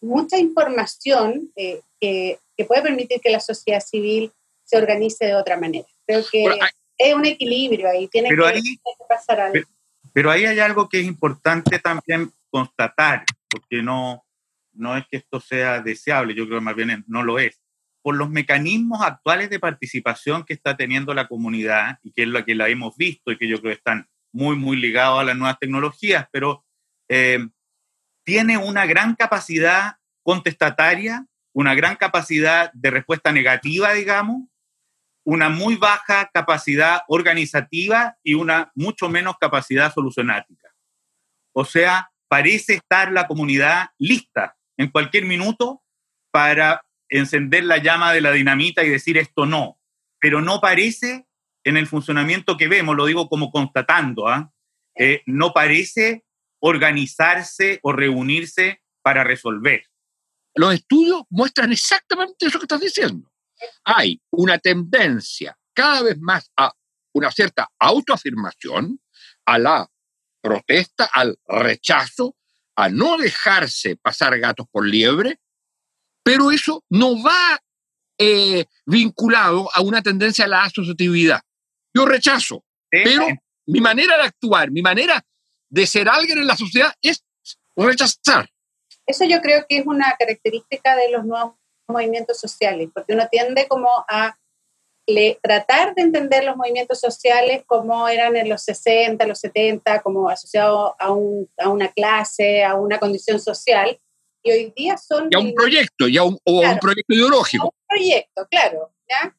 mucha información eh, que, que, puede permitir que la sociedad civil se organice de otra manera. Creo que es un equilibrio ahí, tiene, que, ahí, que, pasar algo. Pero, pero ahí hay algo que es importante también constatar, porque no, no es que esto sea deseable, yo creo que más bien no lo es. Por los mecanismos actuales de participación que está teniendo la comunidad y que es lo que la hemos visto y que yo creo que están muy, muy ligados a las nuevas tecnologías, pero eh, tiene una gran capacidad contestataria, una gran capacidad de respuesta negativa, digamos, una muy baja capacidad organizativa y una mucho menos capacidad solucionática. O sea, parece estar la comunidad lista en cualquier minuto para encender la llama de la dinamita y decir esto no, pero no parece en el funcionamiento que vemos, lo digo como constatando, ¿ah? eh, no parece organizarse o reunirse para resolver. Los estudios muestran exactamente eso que estás diciendo. Hay una tendencia cada vez más a una cierta autoafirmación, a la protesta, al rechazo, a no dejarse pasar gatos por liebre, pero eso no va eh, vinculado a una tendencia a la asociatividad. Yo rechazo, pero mi manera de actuar, mi manera de ser alguien en la sociedad es rechazar. Eso yo creo que es una característica de los nuevos movimientos sociales, porque uno tiende como a tratar de entender los movimientos sociales como eran en los 60, los 70, como asociados a, un, a una clase, a una condición social, y hoy día son... Ya un proyecto, un, o un proyecto ideológico. Un proyecto, claro, ¿ya?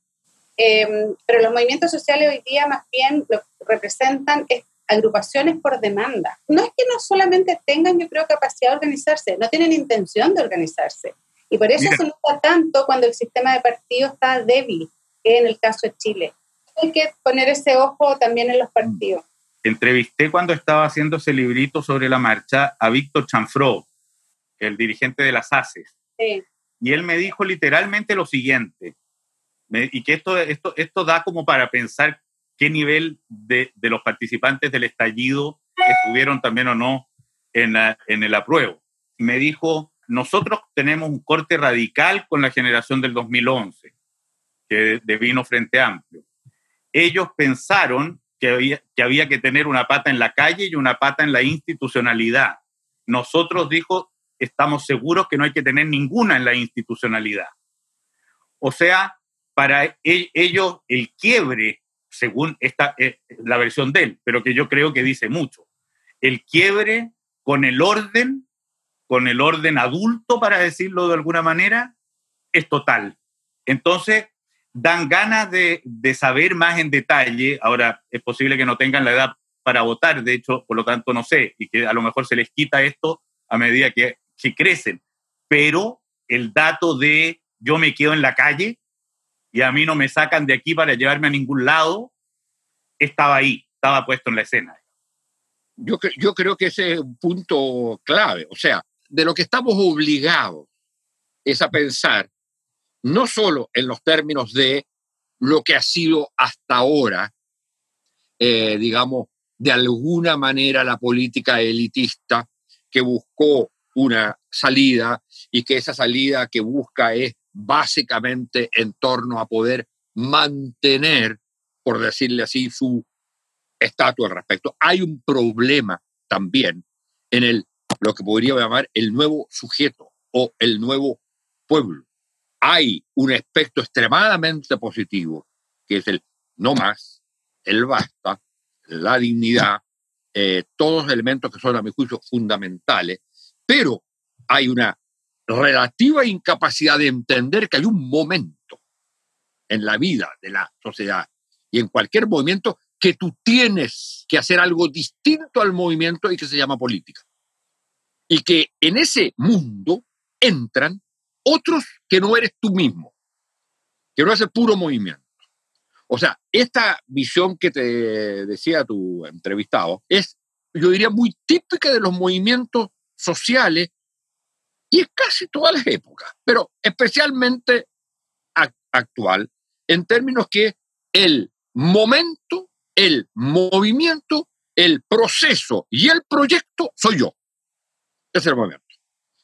Eh, pero los movimientos sociales hoy día más bien lo representan agrupaciones por demanda. No es que no solamente tengan, yo creo, capacidad de organizarse, no tienen intención de organizarse. Y por eso se nota tanto cuando el sistema de partidos está débil en el caso de Chile. Hay que poner ese ojo también en los partidos. Entrevisté cuando estaba haciendo ese librito sobre la marcha a Víctor Chanfro, el dirigente de las ACES. Sí. Y él me dijo literalmente lo siguiente, y que esto, esto, esto da como para pensar qué nivel de, de los participantes del estallido estuvieron también o no en, la, en el apruebo. Me dijo, nosotros tenemos un corte radical con la generación del 2011 que devino Frente Amplio. Ellos pensaron que había, que había que tener una pata en la calle y una pata en la institucionalidad. Nosotros, dijo, estamos seguros que no hay que tener ninguna en la institucionalidad. O sea, para e, ellos el quiebre, según esta, eh, la versión de él, pero que yo creo que dice mucho, el quiebre con el orden, con el orden adulto, para decirlo de alguna manera, es total. Entonces, dan ganas de, saber más en detalle. Ahora, es posible que no tengan la edad para votar, de hecho, por lo tanto, no sé, y que a lo mejor se les quita esto a medida que, que crecen. Pero el dato de yo me quedo en la calle y a mí no me sacan de aquí para llevarme a ningún lado, estaba ahí, estaba puesto en la escena. Yo, yo creo que ese es un punto clave. O sea, de lo que estamos obligados es a pensar no solo en los términos de lo que ha sido hasta ahora, eh, digamos, de alguna manera la política elitista que buscó una salida y que esa salida que busca es básicamente en torno a poder mantener, por decirle así, su estatus al respecto. Hay un problema también en el, lo que podría llamar el nuevo sujeto o el nuevo pueblo. Hay un aspecto extremadamente positivo, que es el no más, el basta, la dignidad, eh, todos los elementos que son, a mi juicio, fundamentales, pero hay una relativa incapacidad de entender que hay un momento en la vida de la sociedad y en cualquier movimiento que tú tienes que hacer algo distinto al movimiento y que se llama política. Y que en ese mundo entran otros que no eres tú mismo, que no es el puro movimiento. O sea, esta visión que te decía tu entrevistado es, yo diría, muy típica de los movimientos sociales y es casi todas las épocas, pero especialmente actual, en términos que el momento, el movimiento, el proceso y el proyecto soy yo. Es el momento.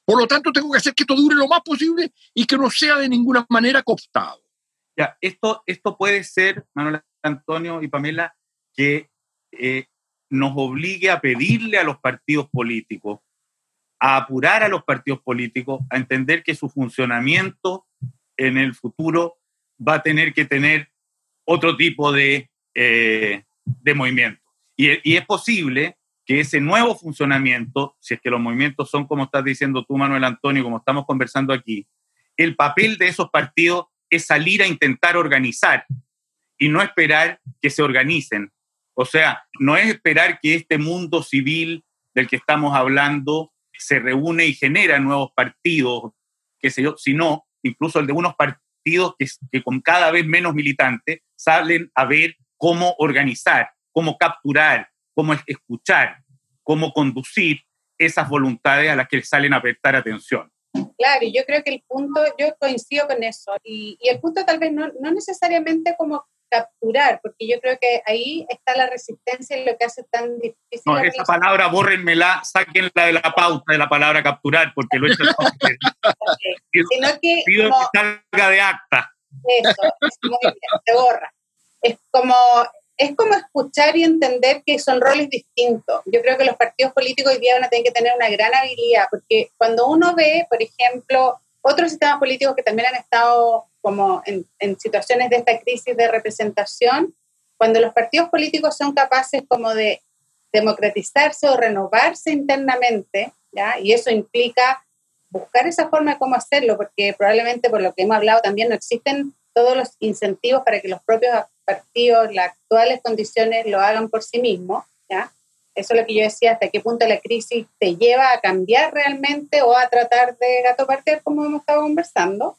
Por lo tanto, tengo que hacer que esto dure lo más posible y que no sea de ninguna manera cooptado. Ya, esto, esto puede ser, Manuel Antonio y Pamela, que eh, nos obligue a pedirle a los partidos políticos a apurar a los partidos políticos a entender que su funcionamiento en el futuro va a tener que tener otro tipo de, eh, de movimiento. Y, y, es posible que ese nuevo funcionamiento, si es que los movimientos son como estás diciendo tú, Manuel Antonio, como estamos conversando aquí, el papel de esos partidos es salir a intentar organizar y no esperar que se organicen. O sea, no es esperar que este mundo civil del que estamos hablando se reúne y genera nuevos partidos, qué sé yo, sino incluso el de unos partidos que, con cada vez menos militantes salen a ver cómo organizar, cómo capturar, cómo escuchar, cómo conducir esas voluntades a las que salen a prestar atención. Claro, yo creo que el punto, yo coincido con eso, y, el punto tal vez no, necesariamente como capturar, porque yo creo que ahí está la resistencia y lo que hace tan difícil. No, esa palabra bórrenmela, sáquenla de la pauta de la palabra capturar, porque lo he hecho. okay. Sino que, pido como, que salga de acta. Eso, es muy bien, se borra. Es como, es como escuchar y entender que son roles distintos. Yo creo que los partidos políticos hoy día van a tener que tener una gran habilidad, porque cuando uno ve, por ejemplo, otros sistemas políticos que también han estado como en, en, situaciones de esta crisis de representación, cuando los partidos políticos son capaces como de democratizarse o renovarse internamente, ¿ya? y eso implica buscar esa forma de cómo hacerlo, porque probablemente por lo que hemos hablado también no existen todos los incentivos para que los propios partidos, las actuales condiciones lo hagan por sí mismos, ¿ya? Eso es lo que yo decía, hasta qué punto la crisis te lleva a cambiar realmente o a tratar de gato partir como hemos estado conversando.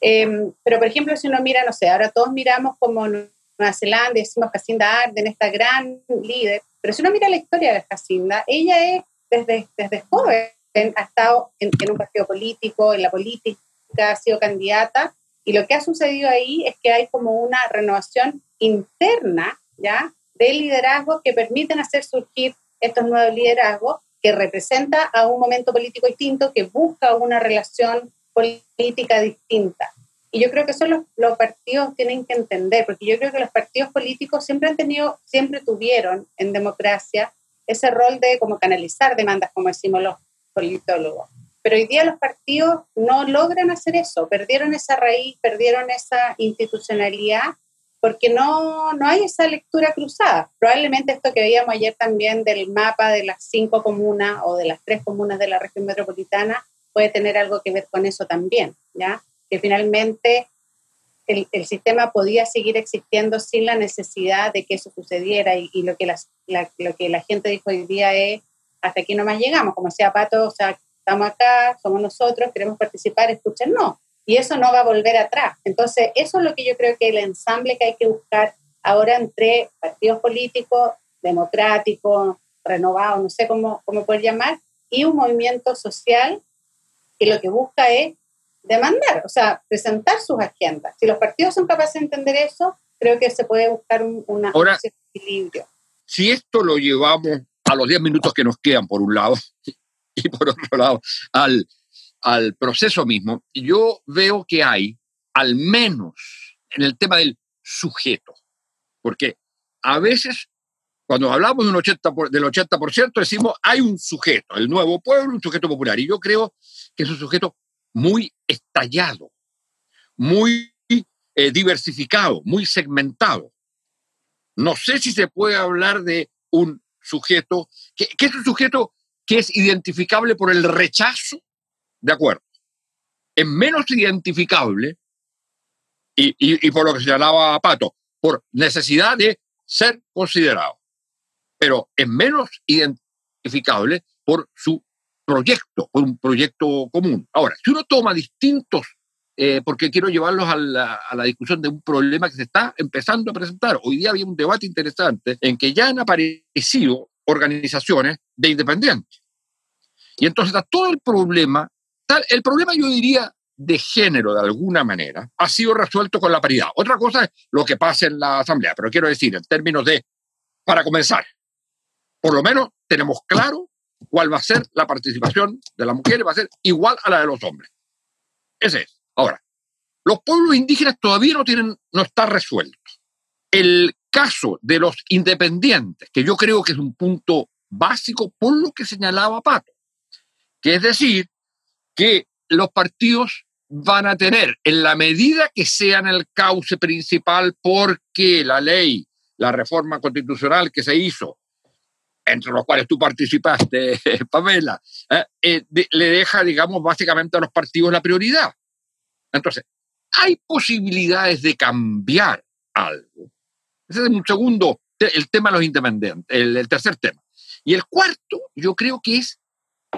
Eh, pero, por ejemplo, si uno mira, no sé, ahora todos miramos como Nueva Zelanda, decimos Jacinda Arden, esta gran líder, pero si uno mira la historia de Jacinda, ella es desde, desde joven, ha estado en, en, un partido político, en la política, ha sido candidata, y lo que ha sucedido ahí es que hay como una renovación interna, ¿ya? De liderazgo que permiten hacer surgir estos nuevos liderazgos que representa a un momento político distinto, que busca una relación política distinta. Y yo creo que eso los, los, partidos tienen que entender, porque yo creo que los partidos políticos siempre han tenido, siempre tuvieron en democracia ese rol de como canalizar demandas, como decimos los politólogos. Pero hoy día los partidos no logran hacer eso, perdieron esa raíz, perdieron esa institucionalidad, porque no, no hay esa lectura cruzada. Probablemente esto que veíamos ayer también del mapa de las cinco comunas o de las tres comunas de la región metropolitana puede tener algo que ver con eso también, ¿ya? Que finalmente el, el sistema podía seguir existiendo sin la necesidad de que eso sucediera y, lo, que la, lo que la gente dijo hoy día es, hasta aquí nomás llegamos, como decía Pato, o sea, estamos acá, somos nosotros, queremos participar, escuchen, no. Y eso no va a volver atrás. Entonces, eso es lo que yo creo que el ensamble que hay que buscar ahora entre partidos políticos, democráticos, renovados, no sé cómo, cómo poder llamar, y un movimiento social que lo que busca es demandar, o sea, presentar sus agendas. Si los partidos son capaces de entender eso, creo que se puede buscar un, una, Ahora, un equilibrio. Si esto lo llevamos a los 10 minutos que nos quedan, por un lado, y por otro lado al, al proceso mismo, yo veo que hay, al menos en el tema del sujeto, porque a veces cuando hablamos de un 80 del 80% decimos hay un sujeto, el nuevo pueblo, un sujeto popular, y yo creo que es un sujeto muy estallado, muy eh, diversificado, muy segmentado. No sé si se puede hablar de un sujeto, que, es un sujeto que es identificable por el rechazo, de acuerdo. Es menos identificable, y, y por lo que señalaba Pato, por necesidad de ser considerado, pero es menos identificable por su proyecto, por un proyecto común. Ahora, si uno toma distintos eh, porque quiero llevarlos a la, discusión de un problema que se está empezando a presentar. Hoy día había un debate interesante en que ya han aparecido organizaciones de independientes. Y entonces está todo el problema, el problema yo diría de género de alguna manera, ha sido resuelto con la paridad. Otra cosa es lo que pasa en la Asamblea, pero quiero decir, en términos de, para comenzar, por lo menos tenemos claro cuál va a ser la participación de las mujeres, va a ser igual a la de los hombres. Ese es. Ahora, los pueblos indígenas todavía no tienen, no está resuelto. El caso de los independientes, que yo creo que es un punto básico por lo que señalaba Pato, que es decir, que los partidos van a tener, en la medida que sean el cauce principal, porque la ley, la reforma constitucional que se hizo, entre los cuales tú participaste, Pamela, eh, eh, le deja, digamos, básicamente a los partidos la prioridad. Entonces, hay posibilidades de cambiar algo. Ese es un segundo, el tema de los independientes, el, tercer tema. Y el cuarto, yo creo que es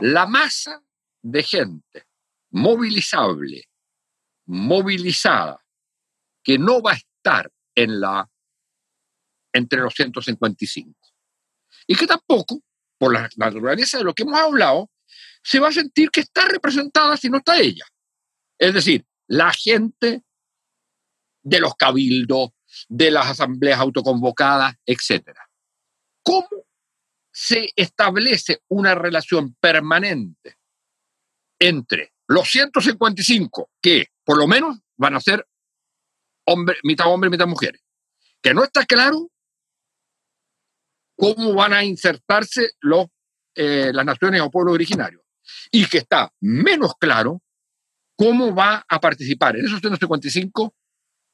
la masa de gente movilizable, movilizada, que no va a estar en la, entre los 155. Y que tampoco, por la naturaleza de lo que hemos hablado, se va a sentir que está representada si no está ella. Es decir, la gente de los cabildos, de las asambleas autoconvocadas, etc. ¿Cómo se establece una relación permanente entre los 155, que por lo menos van a ser hombre, mitad hombre, mitad mujeres? Que no está claro cómo van a insertarse los, eh, las naciones o pueblos originarios. Y que está menos claro cómo va a participar en esos 155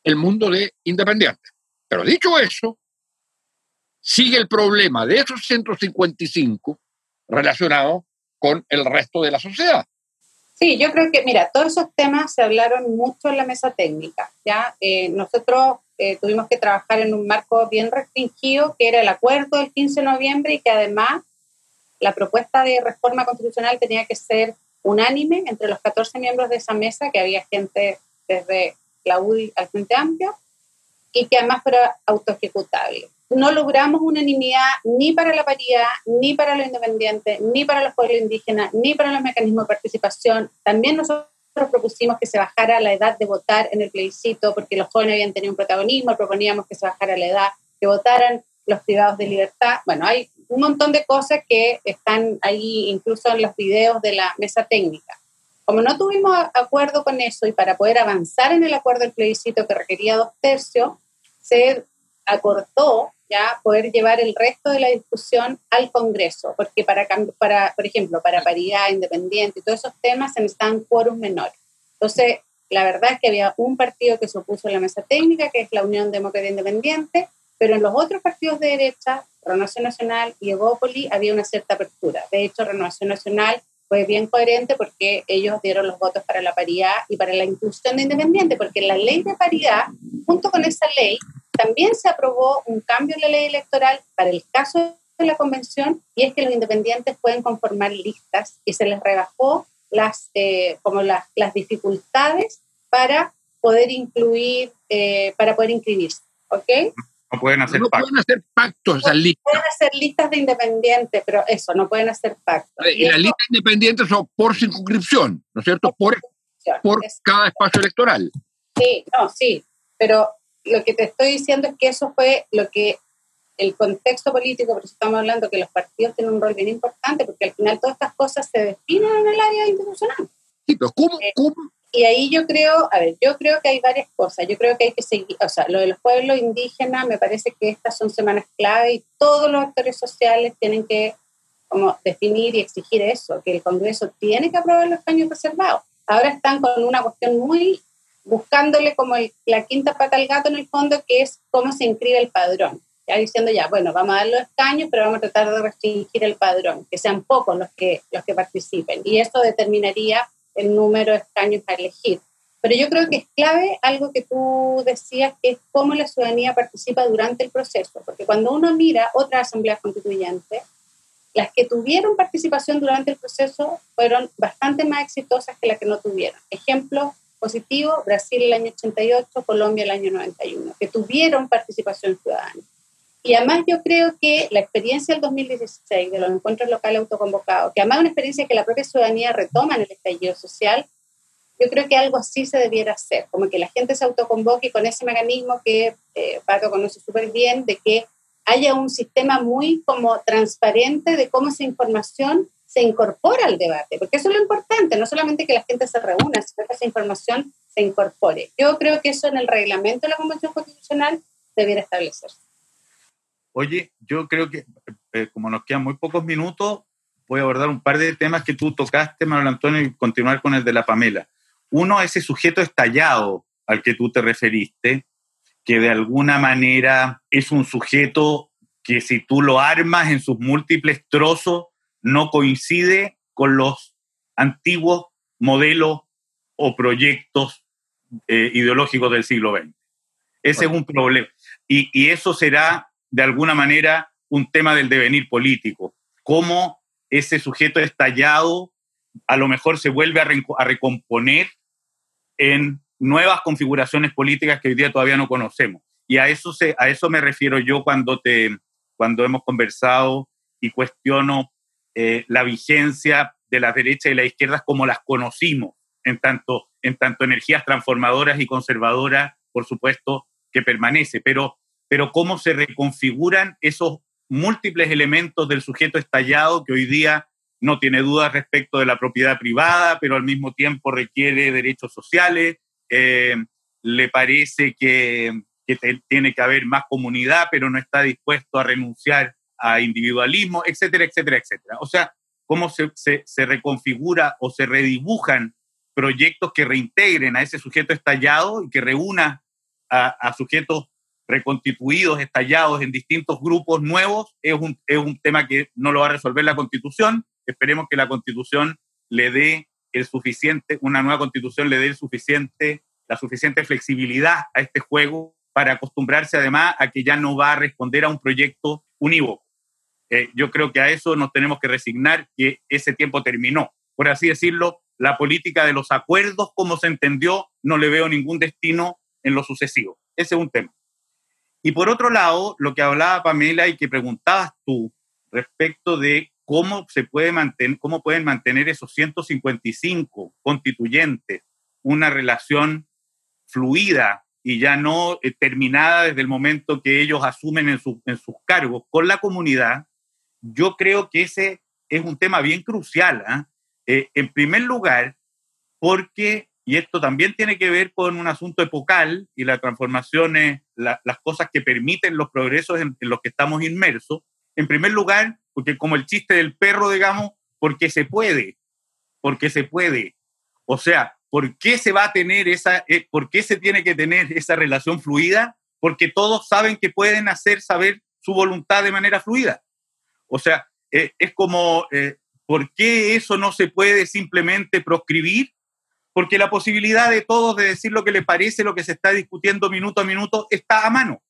el mundo de independientes. Pero dicho eso, sigue el problema de esos 155 relacionado con el resto de la sociedad. Sí, yo creo que, mira, todos esos temas se hablaron mucho en la mesa técnica. ¿ya? Eh, nosotros eh, tuvimos que trabajar en un marco bien restringido, que era el acuerdo del 15 de noviembre y que además la propuesta de reforma constitucional tenía que ser unánime entre los 14 miembros de esa mesa, que había gente desde la UDI al Frente Amplio, y que además fuera autoejecutable. No logramos unanimidad ni para la paridad, ni para los independientes, ni para los pueblos indígenas, ni para los mecanismos de participación. También nosotros propusimos que se bajara la edad de votar en el plebiscito, porque los jóvenes habían tenido un protagonismo, proponíamos que se bajara la edad, que votaran los privados de libertad. Bueno, hay un montón de cosas que están ahí incluso en los videos de la mesa técnica. Como no tuvimos acuerdo con eso y para poder avanzar en el acuerdo del plebiscito que requería dos tercios, se acortó ya poder llevar el resto de la discusión al Congreso, porque para, para por ejemplo, para paridad independiente y todos esos temas se necesitan quórum menores. Entonces, la verdad es que había un partido que se opuso a la mesa técnica, que es la Unión Demócrata Independiente, pero en los otros partidos de derecha, Renovación Nacional y Evópoli, había una cierta apertura. De hecho, Renovación Nacional fue bien coherente porque ellos dieron los votos para la paridad y para la inclusión de independiente, porque la ley de paridad, junto con esa ley, también se aprobó un cambio en la ley electoral para el caso de la convención y es que los independientes pueden conformar listas y se les rebajó las, eh, como las, las dificultades para poder incluir, eh, para poder inscribirse. ¿Ok? No pueden hacer no pactos. pueden hacer pactos esas listas. Pueden hacer listas de independientes, pero eso, no pueden hacer pactos. Y, las listas independientes son por circunscripción, ¿no es cierto? Por, por cada espacio electoral. Sí, no, sí, pero lo que te estoy diciendo es que eso fue lo que el contexto político, por eso estamos hablando que los partidos tienen un rol bien importante, porque al final todas estas cosas se definen en el área institucional. Sí, pero ¿cómo, Eh, cómo? Y ahí yo creo, a ver, yo creo que hay varias cosas. Yo creo que hay que seguir, o sea, lo de los pueblos indígenas, me parece que estas son semanas clave y todos los actores sociales tienen que como definir y exigir eso, que el Congreso tiene que aprobar los caños reservados. Ahora están con una cuestión muy buscándole como el- la quinta pata al gato en el fondo, que es cómo se inscribe el padrón. Ya diciendo ya, bueno, vamos a dar los escaños, pero vamos a tratar de restringir el padrón, que sean pocos los que, los que participen. Y eso determinaría el número de escaños a elegir. Pero yo creo que es clave algo que tú decías, que es cómo la ciudadanía participa durante el proceso. Porque cuando uno mira otras asambleas constituyentes, las que tuvieron participación durante el proceso fueron bastante más exitosas que las que no tuvieron. Ejemplo positivo, Brasil el año 88, Colombia el año 91, que tuvieron participación ciudadana. Y además yo creo que la experiencia del 2016 de los encuentros locales autoconvocados, que además es una experiencia que la propia ciudadanía retoma en el estallido social, yo creo que algo así se debiera hacer, como que la gente se autoconvoque con ese mecanismo que eh, Pato conoce súper bien, de que haya un sistema muy como transparente de cómo esa información se incorpora al debate, porque eso es lo importante, no solamente que la gente se reúna, sino que esa información se incorpore. Yo creo que eso en el reglamento de la Convención Constitucional debiera establecerse. Oye, yo creo que eh, como nos quedan muy pocos minutos, voy a abordar un par de temas que tú tocaste, Manuel Antonio, y continuar con el de la Pamela. Uno, ese sujeto estallado al que tú te referiste, que de alguna manera es un sujeto que si tú lo armas en sus múltiples trozos, no coincide con los antiguos modelos o proyectos eh, ideológicos del siglo XX. Ese es un problema. Y, y eso será, de alguna manera, un tema del devenir político. Cómo ese sujeto estallado a lo mejor se vuelve a, a recomponer en nuevas configuraciones políticas que hoy día todavía no conocemos. Y a eso, se, a eso me refiero yo cuando, te, cuando hemos conversado y cuestiono eh, la vigencia de las derechas y las izquierdas como las conocimos, en tanto, en tanto energías transformadoras y conservadoras, por supuesto, que permanece, pero, pero cómo se reconfiguran esos múltiples elementos del sujeto estallado que hoy día no tiene dudas respecto de la propiedad privada, pero al mismo tiempo requiere derechos sociales, eh, le parece que, tiene que haber más comunidad, pero no está dispuesto a renunciar a individualismo, etcétera, etcétera, etcétera. O sea, cómo se, se, reconfigura o se redibujan proyectos que reintegren a ese sujeto estallado y que reúna a, a sujetos reconstituidos, estallados en distintos grupos nuevos, es un, es un tema que no lo va a resolver la Constitución. Esperemos que la Constitución le dé el suficiente, una nueva Constitución le dé el suficiente, la suficiente flexibilidad a este juego para acostumbrarse además a que ya no va a responder a un proyecto unívoco. Eh, yo creo que a eso nos tenemos que resignar, que ese tiempo terminó. Por así decirlo, la política de los acuerdos, como se entendió, no le veo ningún destino en lo sucesivo. Ese es un tema. Y por otro lado, lo que hablaba Pamela y que preguntabas tú respecto de cómo se puede mantener, cómo pueden mantener esos 155 constituyentes una relación fluida y ya no eh, terminada desde el momento que ellos asumen en, su, en, sus cargos con la comunidad, yo creo que ese es un tema bien crucial. ¿eh? Eh, en primer lugar, porque, y esto también tiene que ver con un asunto epocal y las transformaciones, la, las cosas que permiten los progresos en, en los que estamos inmersos, en primer lugar, porque como el chiste del perro, digamos, porque se puede, porque se puede. O sea, ¿por qué se va a tener esa, eh, por qué se tiene que tener esa relación fluida? Porque todos saben que pueden hacer saber su voluntad de manera fluida. O sea, eh, es como, eh, ¿por qué eso no se puede simplemente proscribir? Porque la posibilidad de todos de decir lo que les parece, lo que se está discutiendo minuto a minuto, está a mano.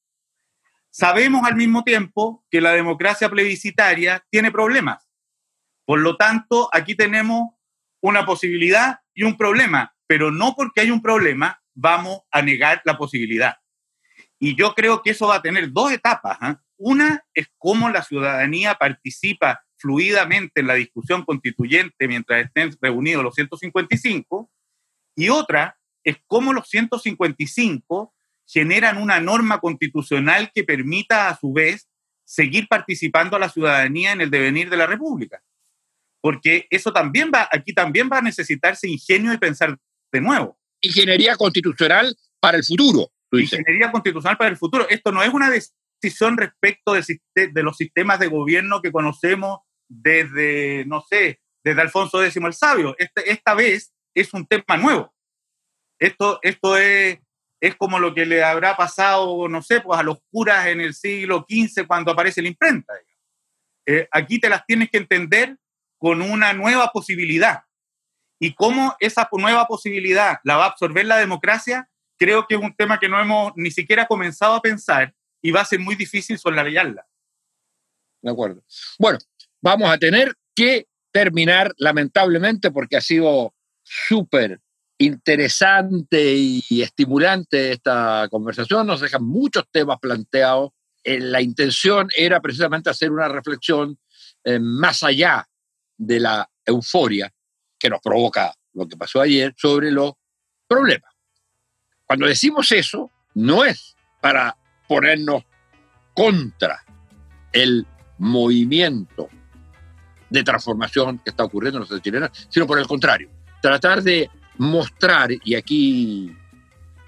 Sabemos al mismo tiempo que la democracia plebiscitaria tiene problemas. Por lo tanto, aquí tenemos una posibilidad y un problema, pero no porque hay un problema vamos a negar la posibilidad. Y yo creo que eso va a tener dos etapas. ¿eh? Una es cómo la ciudadanía participa fluidamente en la discusión constituyente mientras estén reunidos los 155, y otra es cómo los 155 generan una norma constitucional que permita a su vez seguir participando a la ciudadanía en el devenir de la República. Porque eso también va, aquí también va a necesitarse ingenio y pensar de nuevo. Ingeniería constitucional para el futuro. Ingeniería constitucional para el futuro. Esto no es una decisión respecto de, de los sistemas de gobierno que conocemos desde, no sé, desde Alfonso X el Sabio. Este, esta vez es un tema nuevo. Esto, esto es, es como lo que le habrá pasado, no sé, pues a los curas en el siglo XV cuando aparece la imprenta. Eh, aquí te las tienes que entender con una nueva posibilidad. Y cómo esa nueva posibilidad la va a absorber la democracia, creo que es un tema que no hemos ni siquiera comenzado a pensar y va a ser muy difícil solarearla. De acuerdo. Bueno, vamos a tener que terminar, lamentablemente, porque ha sido súper interesante y estimulante esta conversación. Nos dejan muchos temas planteados. Eh, la intención era precisamente hacer una reflexión eh, más allá de la euforia que nos provoca lo que pasó ayer sobre los problemas. Cuando decimos eso, no es para ponernos contra el movimiento de transformación que está ocurriendo en la sociedad sino por el contrario, tratar de mostrar, y aquí,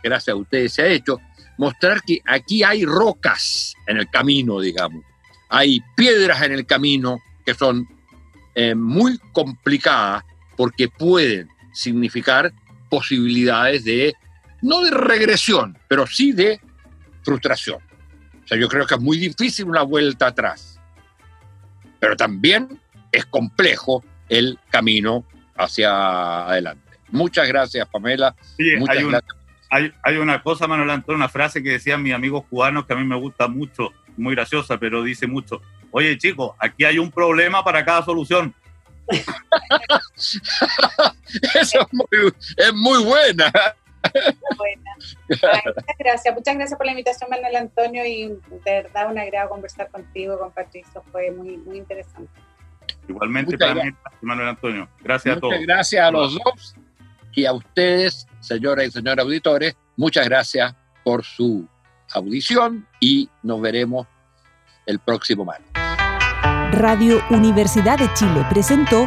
gracias a ustedes se ha hecho, mostrar que aquí hay rocas en el camino, digamos, hay piedras en el camino que son eh, muy complicadas porque pueden significar posibilidades de, no de regresión, pero sí de frustración. O sea, yo creo que es muy difícil una vuelta atrás, pero también es complejo el camino hacia adelante. Muchas gracias, Pamela. hay, una cosa, Manuel Antonio, una frase que decían mis amigos cubanos que a mí me gusta mucho, muy graciosa, pero dice mucho. Oye, chicos, aquí hay un problema para cada solución. Eso es muy, buena. Muchas gracias, muchas gracias por la invitación, Manuel Antonio, y de verdad un agrado conversar contigo, con Patricio, fue muy, muy interesante. Igualmente para mí, Manuel Antonio. Gracias a todos. Gracias a los dos y a ustedes, señoras y señores auditores, muchas gracias por su audición y nos veremos el próximo martes. Radio Universidad de Chile presentó